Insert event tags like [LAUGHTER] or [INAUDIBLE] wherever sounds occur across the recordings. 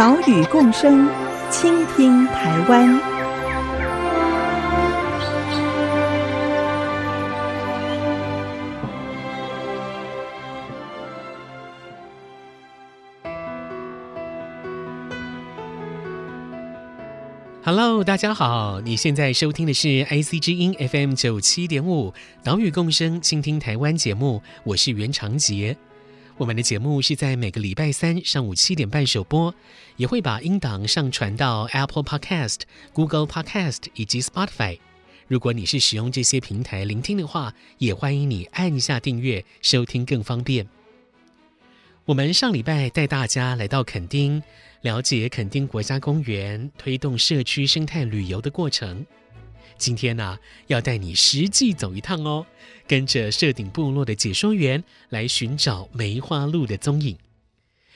岛屿共生，倾听台湾。Hello，大家好，你现在收听的是 IC 之音 FM 九七点五岛屿共生，倾听台湾节目，我是袁长杰。我们的节目是在每个礼拜三上午七点半首播，也会把音档上传到 Apple Podcast、Google Podcast 以及 Spotify。如果你是使用这些平台聆听的话，也欢迎你按一下订阅，收听更方便。我们上礼拜带大家来到垦丁，了解垦丁国家公园推动社区生态旅游的过程。今天呢、啊，要带你实际走一趟哦，跟着社顶部落的解说员来寻找梅花鹿的踪影。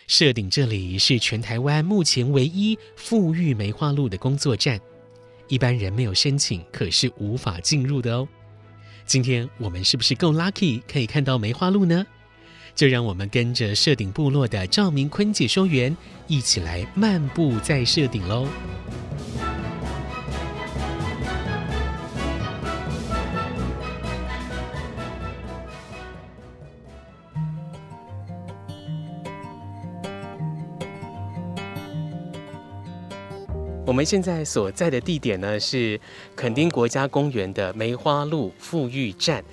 社顶这里是全台湾目前唯一复育梅花鹿的工作站，一般人没有申请，可是无法进入的哦。今天我们是不是够 lucky 可以看到梅花鹿呢？就让我们跟着社顶部落的赵明坤解说员一起来漫步在社顶喽。我们现在所在的地点呢，是垦丁国家公园的梅花鹿富裕站。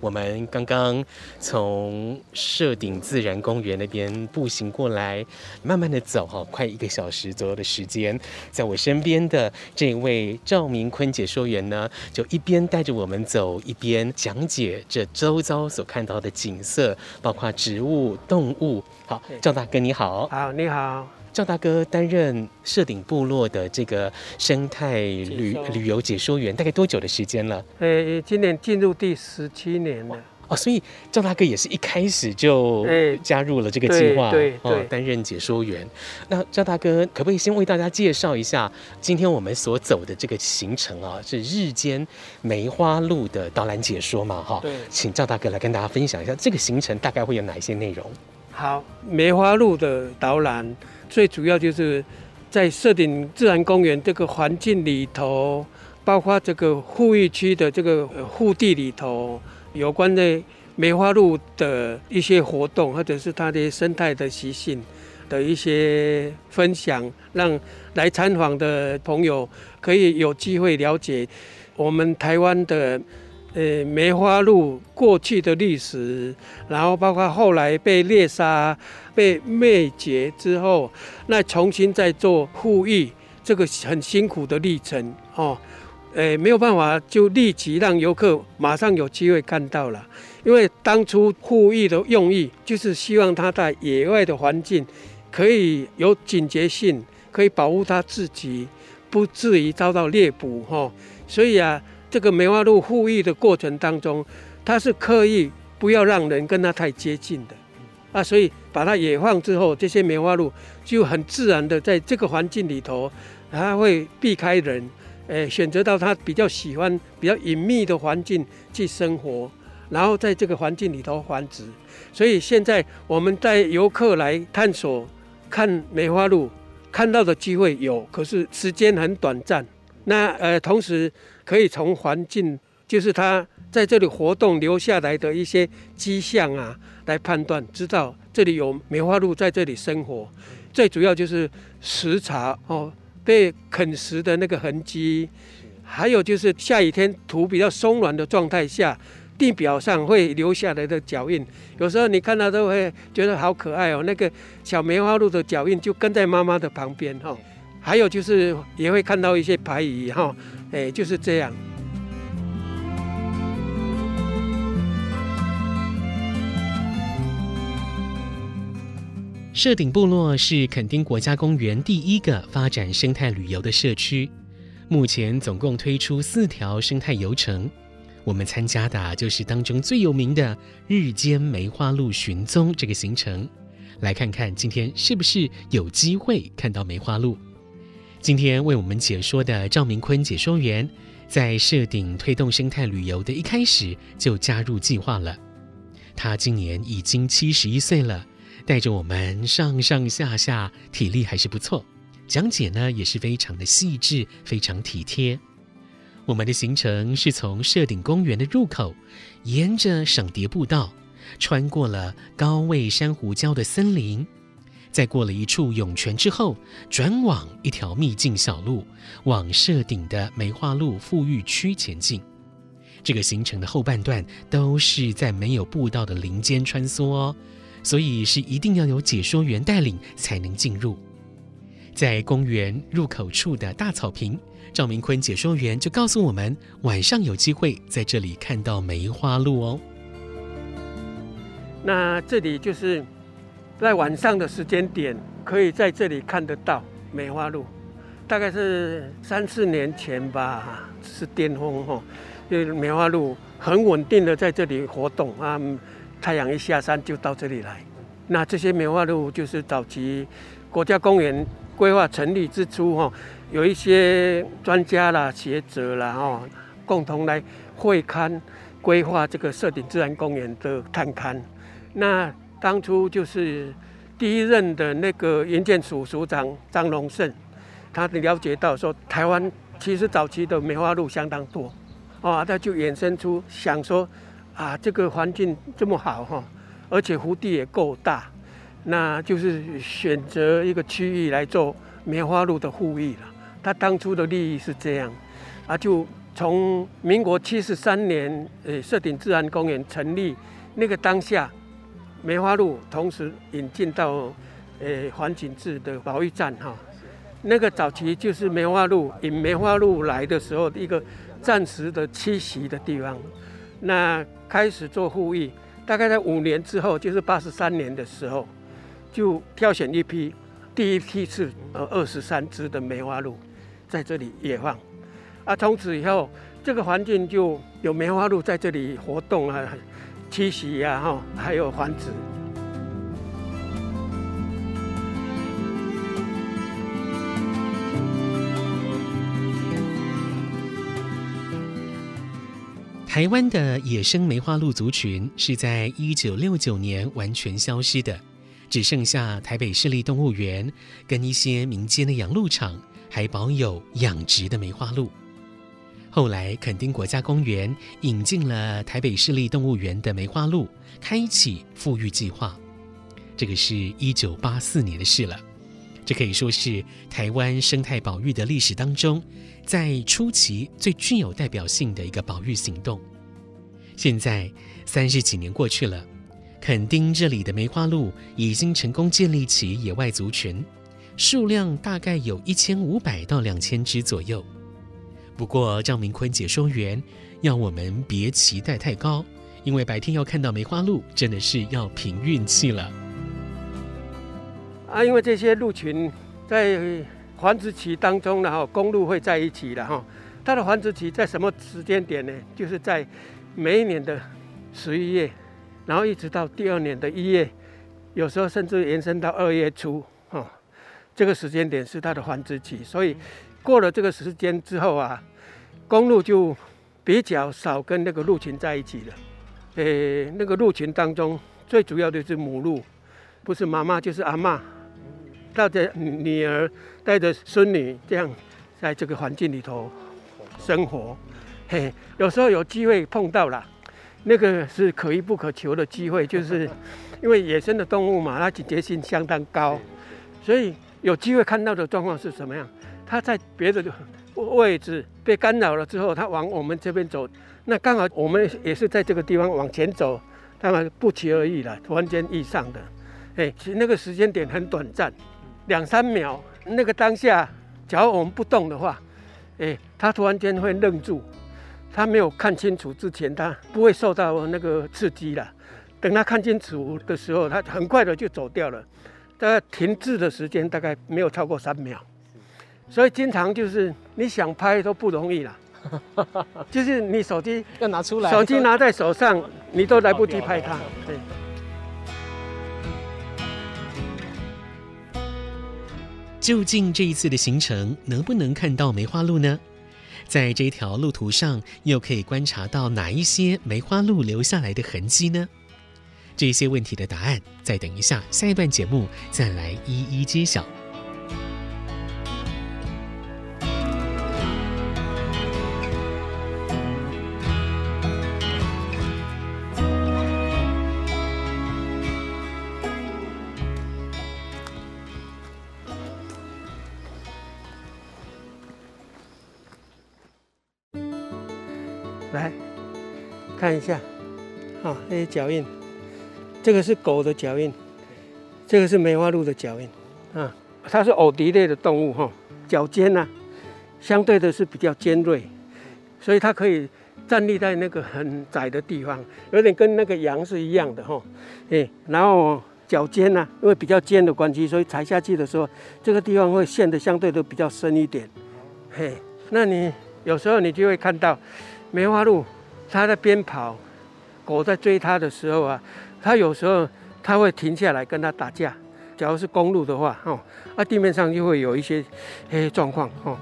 我们刚刚从社顶自然公园那边步行过来，慢慢的走哈，快一个小时左右的时间。在我身边的这位赵明坤解说员呢，就一边带着我们走，一边讲解这周遭所看到的景色，包括植物、动物。好，赵大哥你好。好，你好。赵大哥担任社顶部落的这个生态旅旅游解说员，大概多久的时间了？呃，今年进入第十七年了。哦，所以赵大哥也是一开始就加入了这个计划，对，哦，担任解说员。那赵大哥可不可以先为大家介绍一下今天我们所走的这个行程啊？是日间梅花鹿的导览解说嘛？哈，对，请赵大哥来跟大家分享一下这个行程大概会有哪一些内容？好，梅花鹿的导览。最主要就是在社顶自然公园这个环境里头，包括这个复育区的这个护地里头，有关的梅花鹿的一些活动，或者是它的生态的习性的一些分享，让来参访的朋友可以有机会了解我们台湾的。呃，梅花鹿过去的历史，然后包括后来被猎杀、被灭绝之后，那重新再做护育，这个很辛苦的历程哦。呃，没有办法就立即让游客马上有机会看到了，因为当初护育的用意就是希望它在野外的环境可以有警觉性，可以保护它自己，不至于遭到猎捕哈、所以啊。这个梅花鹿护育的过程当中，它是刻意不要让人跟它太接近的啊，所以把它野放之后，这些梅花鹿就很自然的在这个环境里头，它会避开人，诶，选择到它比较喜欢、比较隐秘的环境去生活，然后在这个环境里头繁殖。所以现在我们带游客来探索看梅花鹿，看到的机会有，可是时间很短暂。那呃，同时。可以从环境，就是它在这里活动留下来的一些迹象啊，来判断，知道这里有梅花鹿在这里生活。最主要就是食槽哦，被啃食的那个痕迹，还有就是下雨天土比较松软的状态下，地表上会留下来的脚印。有时候你看到都会觉得好可爱哦，那个小梅花鹿的脚印就跟在妈妈的旁边哈。还有就是也会看到一些排遗哈。哎，就是这样。社顶部落是垦丁国家公园第一个发展生态旅游的社区，目前总共推出四条生态游程。我们参加的就是当中最有名的日间梅花鹿寻踪这个行程，来看看今天是不是有机会看到梅花鹿。今天为我们解说的赵明坤解说员，在社顶推动生态旅游的一开始就加入计划了。他今年已经七十一岁了。带着我们上上下下，体力还是不错。讲解呢也是非常的细致，非常体贴。我们的行程是从社顶公园的入口，沿着赏蝶步道，穿过了高位珊瑚礁的森林，在过了一处涌泉之后，转往一条秘境小路，往社顶的梅花鹿复育区前进。这个行程的后半段都是在没有步道的林间穿梭哦。所以是一定要有解说员带领才能进入。在公园入口处的大草坪，赵明坤解说员就告诉我们，晚上有机会在这里看到梅花鹿哦。那这里就是在晚上的时间点，可以在这里看得到梅花鹿。大概是三四年前吧，是巅峰哈，因为梅花鹿很稳定的在这里活动啊。太阳一下山就到这里来，那这些梅花鹿就是早期国家公园规划成立之初哈，有一些专家啦、学者啦哈，共同来会勘规划这个社顶自然公园的探勘。那当初就是第一任的那个营建署署长张荣胜，他了解到说台湾其实早期的梅花鹿相当多，啊，他就衍生出想说。啊，这个环境这么好哈，而且湖地也够大，那就是选择一个区域来做梅花鹿的护育了。他当初的利益是这样，啊，就从民国七十三年，呃，社顶自然公园成立那个当下，梅花鹿同时引进到呃环景志的保育站哈。那个早期就是梅花鹿引梅花鹿来的时候一个暂时的栖息的地方，那。开始做复育，大概在五年之后，就是八十三年的时候，就挑选一批第一批次呃二十三只的梅花鹿在这里野放，啊，从此以后这个环境就有梅花鹿在这里活动啊、栖息呀哈，还有繁殖。台湾的野生梅花鹿族群是在一九六九年完全消失的，只剩下台北市立动物园跟一些民间的养鹿场还保有养殖的梅花鹿。后来垦丁国家公园引进了台北市立动物园的梅花鹿，开启复育计划。这个是一九八四年的事了，这可以说是台湾生态保育的历史当中，在初期最具有代表性的一个保育行动，现在三十几年过去了，垦丁这里的梅花鹿已经成功建立起野外族群，数量大概有一千五百到两千只左右。不过赵明坤解说员要我们别期待太高，因为白天要看到梅花鹿真的是要凭运气了。啊，因为这些鹿群在。繁殖期当中，然后公鹿会在一起了哈。它的繁殖期在什么时间点呢？就是在每一年的十一月，然后一直到第二年的一月，有时候甚至延伸到二月初哈。这个时间点是它的繁殖期，所以过了这个时间之后啊，公鹿就比较少跟那个鹿群在一起了。诶，那个鹿群当中最主要的是母鹿，不是妈妈就是阿嬷。带着女儿，带着孙女，这样在这个环境里头生活。嘿，有时候有机会碰到了，那个是可遇不可求的机会，就是 [LAUGHS] 因为野生的动物嘛，它警觉性相当高，所以有机会看到的状况是什么样？它在别的位置被干扰了之后，它往我们这边走，那刚好我们也是在这个地方往前走，当然不期而遇了，突然间遇上的。哎，其实那个时间点很短暂。两三秒，那个当下，假如我们不动的话，哎，他突然间会愣住，他没有看清楚之前，他不会受到那个刺激了。等他看清楚的时候，他很快的就走掉了。大概停滞的时间大概没有超过三秒，所以经常就是你想拍都不容易啦。[LAUGHS] 就是你手机要拿出来，手机拿在手上，你都来不及拍它。对。究竟这一次的行程能不能看到梅花鹿呢？在这条路途上，又可以观察到哪一些梅花鹿留下来的痕迹呢？这些问题的答案，再等一下，下一段节目再来一一揭晓。来看一下，啊，那些脚印。这个是狗的脚印，这个是梅花鹿的脚印，啊，它是偶蹄类的动物哈，脚尖呢，相对的是比较尖锐，所以它可以站立在那个很窄的地方，有点跟那个羊是一样的哈，哎，然后脚尖呢，因为比较尖的关系，所以踩下去的时候，这个地方会陷得相对的比较深一点，嘿，那你有时候你就会看到梅花鹿，它在边跑，狗在追它的时候啊。它有时候它会停下来跟它打架，假如是公路的话，哦，那地面上就会有一些嘿状况，哦。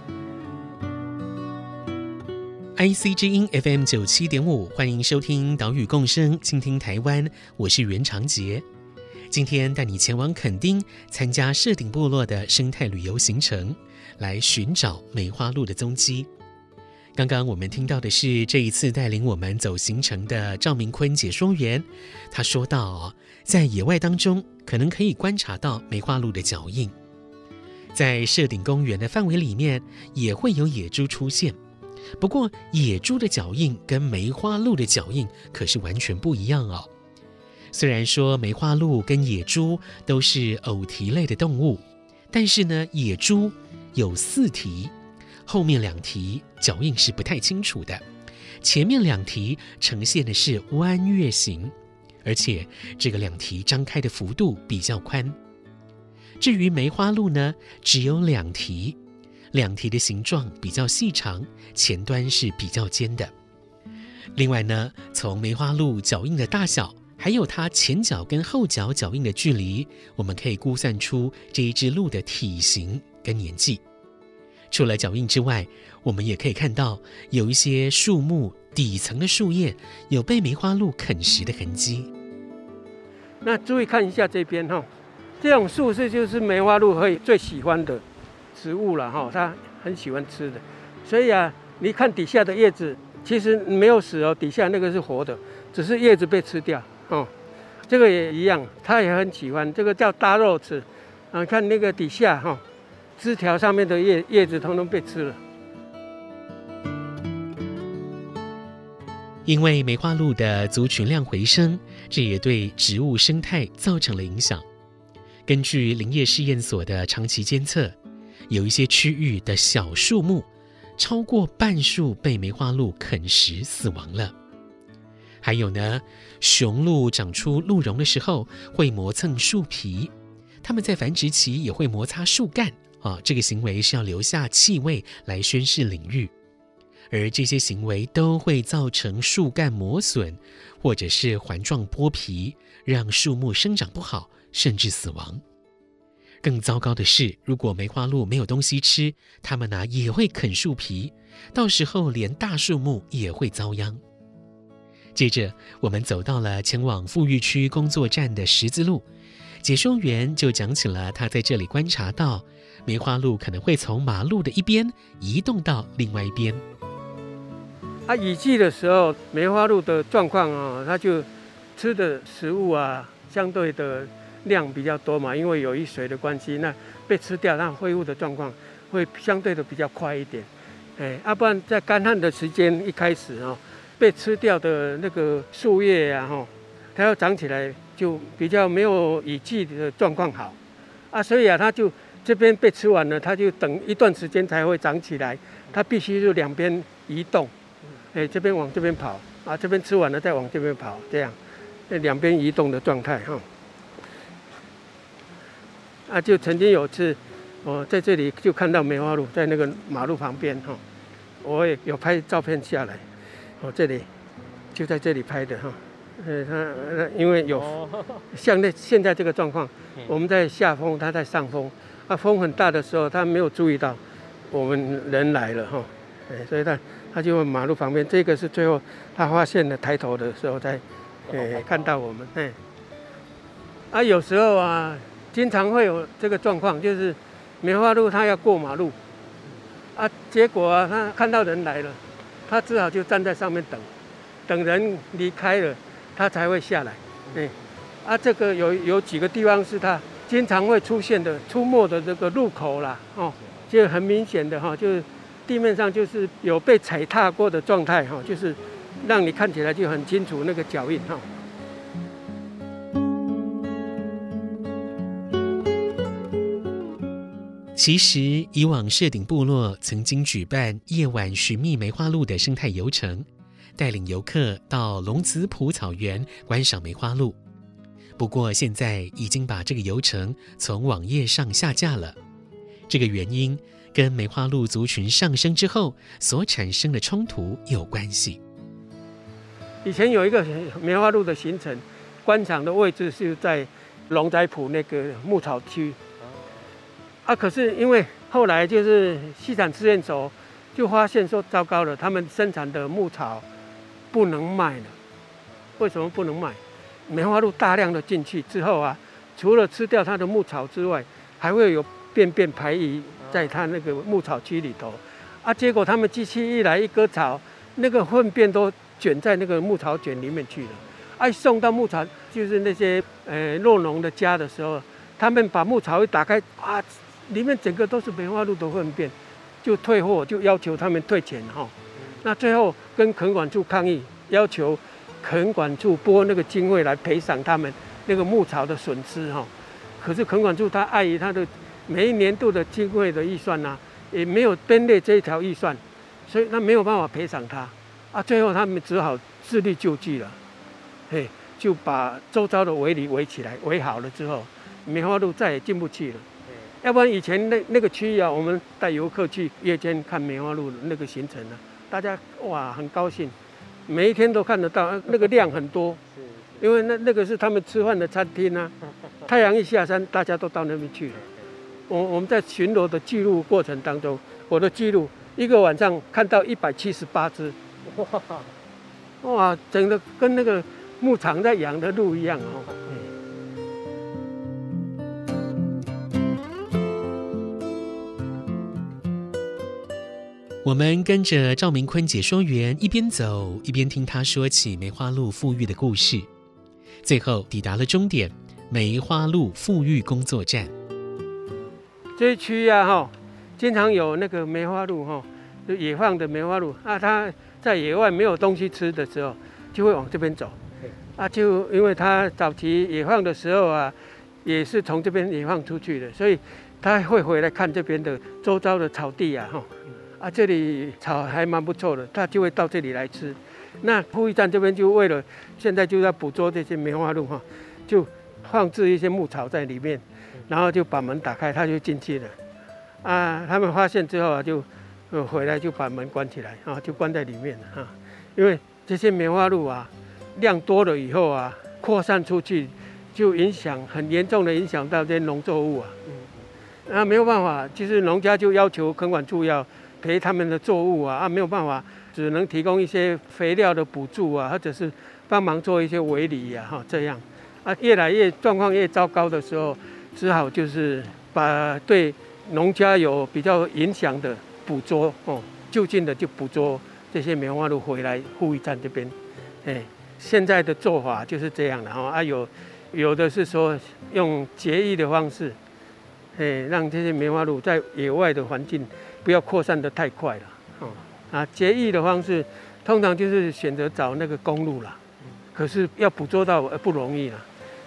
IC 之音 FM 九七点五，欢迎收听岛屿共生，倾听台湾，我是袁长杰，今天带你前往垦丁参加社顶部落的生态旅游行程，来寻找梅花鹿的踪迹。刚刚我们听到的是这一次带领我们走行程的赵明坤解说员，他说到，在野外当中可能可以观察到梅花鹿的脚印，在社顶公园的范围里面也会有野猪出现，不过野猪的脚印跟梅花鹿的脚印可是完全不一样哦。虽然说梅花鹿跟野猪都是偶蹄类的动物，但是呢，野猪有四蹄。后面两蹄脚印是不太清楚的，前面两蹄呈现的是弯月形，而且这个两蹄张开的幅度比较宽。至于梅花鹿呢，只有两蹄，两蹄的形状比较细长，前端是比较尖的。另外呢，从梅花鹿脚印的大小，还有它前脚跟后脚脚印的距离，我们可以估算出这一只鹿的体型跟年纪。除了脚印之外，我们也可以看到有一些树木底层的树叶有被梅花鹿啃食的痕迹。那注意看一下这边哈，这种树是就是梅花鹿会最喜欢的植物了哈，它很喜欢吃的。所以啊，你看底下的叶子其实没有死哦，底下那个是活的，只是叶子被吃掉哦。这个也一样，它也很喜欢，这个叫大肉刺啊，看那个底下哈。枝条上面的叶叶子通通被吃了。因为梅花鹿的族群量回升，这也对植物生态造成了影响。根据林业试验所的长期监测，有一些区域的小树木，超过半数被梅花鹿啃食死亡了。还有呢，雄鹿长出鹿茸的时候会磨蹭树皮，它们在繁殖期也会摩擦树干。啊，这个行为是要留下气味来宣示领域，而这些行为都会造成树干磨损，或者是环状剥皮，让树木生长不好，甚至死亡。更糟糕的是，如果梅花鹿没有东西吃，它们呢也会啃树皮，到时候连大树木也会遭殃。接着，我们走到了前往富裕区工作站的十字路，解说员就讲起了他在这里观察到。梅花鹿可能会从马路的一边移动到另外一边。啊，雨季的时候，梅花鹿的状况啊，它就吃的食物啊，相对的量比较多嘛，因为有雨水的关系，那被吃掉，那恢复的状况会相对的比较快一点。哎，要不然在干旱的时间一开始啊，被吃掉的那个树叶啊，哈，它要长起来就比较没有雨季的状况好啊，所以啊，它就。这边被吃完了，它就等一段时间才会长起来。它必须就两边移动，哎，这边往这边跑啊，这边吃完了再往这边跑，这样，那两边移动的状态哈。啊，就曾经有次，我在这里就看到梅花鹿在那个马路旁边哈，我也有拍照片下来，我这里就在这里拍的哈。呃，它因为有像那现在这个状况，我们在下风，它在上风，啊，风很大的时候，他没有注意到我们人来了哈，哎，所以他他就问马路旁边，这个是最后他发现了抬头的时候才，哎，看到我们，哎，啊，有时候啊，经常会有这个状况，就是梅花鹿它要过马路，啊，结果啊，它看到人来了，他只好就站在上面等，等人离开了。他才会下来，哎，啊，这个有有几个地方是它经常会出现的、出没的这个路口啦，哦，就很明显的哈，就是地面上就是有被踩踏过的状态哈，就是让你看起来就很清楚那个脚印哈。其实，以往社顶部落曾经举办夜晚寻觅梅花鹿的生态游程。带领游客到龙子埔草原观赏梅花鹿，不过现在已经把这个游程从网页上下架了。这个原因跟梅花鹿族群上升之后所产生的冲突有关系。以前有一个梅花鹿的行程，观赏的位置是在龙仔埔那个牧草区。啊，可是因为后来就是西产试验所就发现说，糟糕了，他们生产的牧草。不能卖了，为什么不能卖？梅花鹿大量的进去之后啊，除了吃掉它的牧草之外，还会有便便排遗在它那个牧草区里头，啊，结果他们机器一来一割草，那个粪便都卷在那个牧草卷里面去了，哎，送到牧草就是那些呃酪农的家的时候，他们把牧草一打开啊，里面整个都是梅花鹿的粪便，就退货，就要求他们退钱哈。那最后跟垦管处抗议，要求垦管处拨那个经费来赔偿他们那个牧草的损失哈。可是垦管处他碍于他的每一年度的经费的预算呐、啊，也没有编列这一条预算，所以他没有办法赔偿他。啊，最后他们只好自力救济了，嘿，就把周遭的围篱围起来，围好了之后，梅花鹿再也进不去了。要不然以前那那个区域啊，我们带游客去夜间看梅花鹿那个行程呢、啊。大家哇很高兴，每一天都看得到，[LAUGHS] 那个量很多，因为那那个是他们吃饭的餐厅啊。[LAUGHS] 太阳一下山，大家都到那边去了。我我们在巡逻的记录过程当中，我的记录一个晚上看到一百七十八只，哇，整个跟那个牧场在养的鹿一样哦。我们跟着赵明坤解说员一边走一边听他说起梅花鹿复育的故事，最后抵达了终点——梅花鹿复育工作站。这一区呀，哈，经常有那个梅花鹿，哈，就野放的梅花鹿啊，它在野外没有东西吃的时候，就会往这边走。啊，就因为它早期野放的时候啊，也是从这边野放出去的，所以它会回来看这边的周遭的草地呀，哈。啊，这里草还蛮不错的，他就会到这里来吃。那富裕站这边就为了现在就在捕捉这些梅花鹿哈，就放置一些牧草在里面，然后就把门打开，它就进去了。啊，他们发现之后啊，就回来就把门关起来啊，就关在里面了哈。因为这些梅花鹿啊，量多了以后啊，扩散出去，就影响很严重的影响到这些农作物啊。嗯，啊，没有办法，就是农家就要求垦管处要。赔他们的作物啊啊，没有办法，只能提供一些肥料的补助啊，或者是帮忙做一些围篱呀哈，这样啊，越来越状况越糟糕的时候，只好就是把对农家有比较影响的捕捉哦，就近的就捕捉这些梅花鹿回来护育站这边，哎，现在的做法就是这样的哈啊，有有的是说用节育的方式，哎，让这些梅花鹿在野外的环境。不要扩散的太快了，哦，啊，节育的方式通常就是选择找那个公路了，可是要捕捉到不容易了，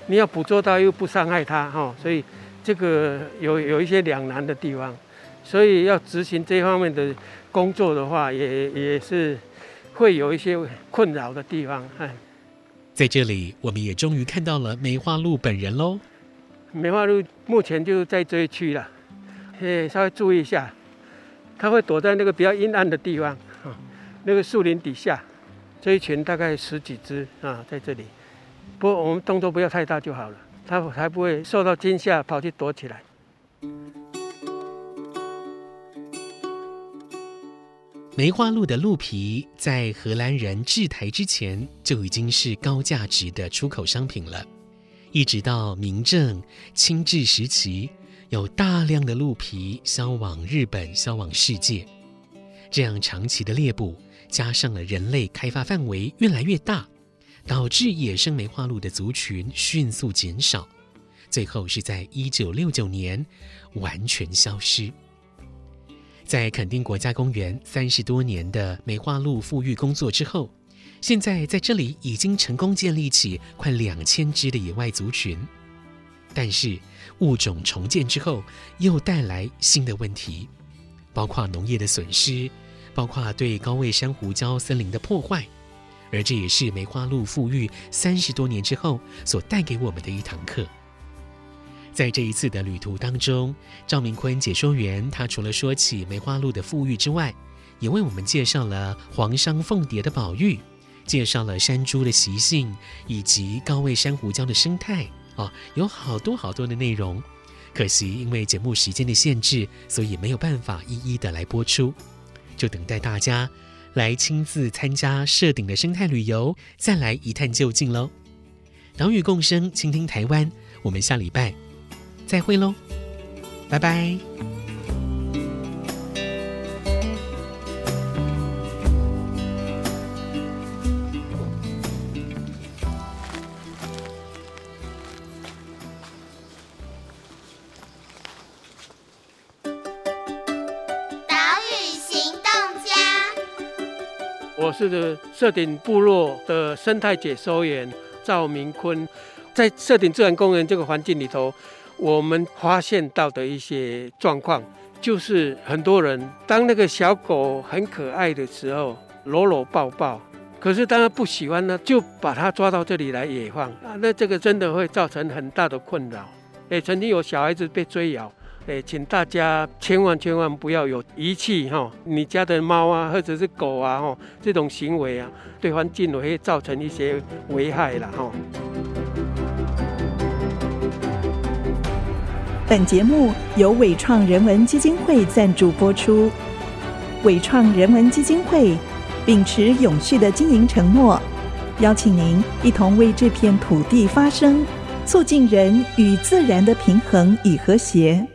你要捕捉到又不伤害它，哈，所以这个有有一些两难的地方，所以要执行这方面的工作的话，也也是会有一些困扰的地方，哎，在这里我们也终于看到了梅花鹿本人喽。梅花鹿目前就在这一区了，诶，稍微注意一下，它会躲在那个比较阴暗的地方，啊，那个树林底下，这一群大概十几只啊，在这里。不过我们动作不要太大就好了，它才不会受到惊吓跑去躲起来。梅花鹿的鹿皮在荷兰人制台之前就已经是高价值的出口商品了，一直到明正、清治时期，有大量的鹿皮销往日本、销往世界。这样长期的猎捕，加上了人类开发范围越来越大，导致野生梅花鹿的族群迅速减少，最后是在一九六九年完全消失。在垦丁国家公园三十多年的梅花鹿复育工作之后，现在在这里已经成功建立起快两千只的野外族群。但是物种重建之后，又带来新的问题，包括农业的损失，包括对高位珊瑚礁森林的破坏，而这也是梅花鹿复育三十多年之后所带给我们的一堂课。在这一次的旅途当中，赵明坤解说员，他除了说起梅花鹿的复育之外，也为我们介绍了黄裳凤蝶的保育，介绍了山猪的习性以及高位珊瑚礁的生态。哦，有好多好多的内容，可惜因为节目时间的限制，所以没有办法一一的来播出，就等待大家来亲自参加设顶的生态旅游，再来一探究竟喽。岛屿共生，倾听台湾，我们下礼拜。再会喽，拜拜。社顶部落的生态解说员赵明坤，在社顶自然公园这个环境里头。我们发现到的一些状况，就是很多人当那个小狗很可爱的时候，搂搂抱抱，可是当他不喜欢呢，就把它抓到这里来野放啊，那这个真的会造成很大的困扰。哎，曾经有小孩子被追咬，哎，请大家千万千万不要有遗弃哈，你家的猫啊或者是狗啊哈，这种行为啊，对环境会造成一些危害了哈。本节目由伟创人文基金会赞助播出。伟创人文基金会秉持永续的经营承诺，邀请您一同为这片土地发声，促进人与自然的平衡与和谐。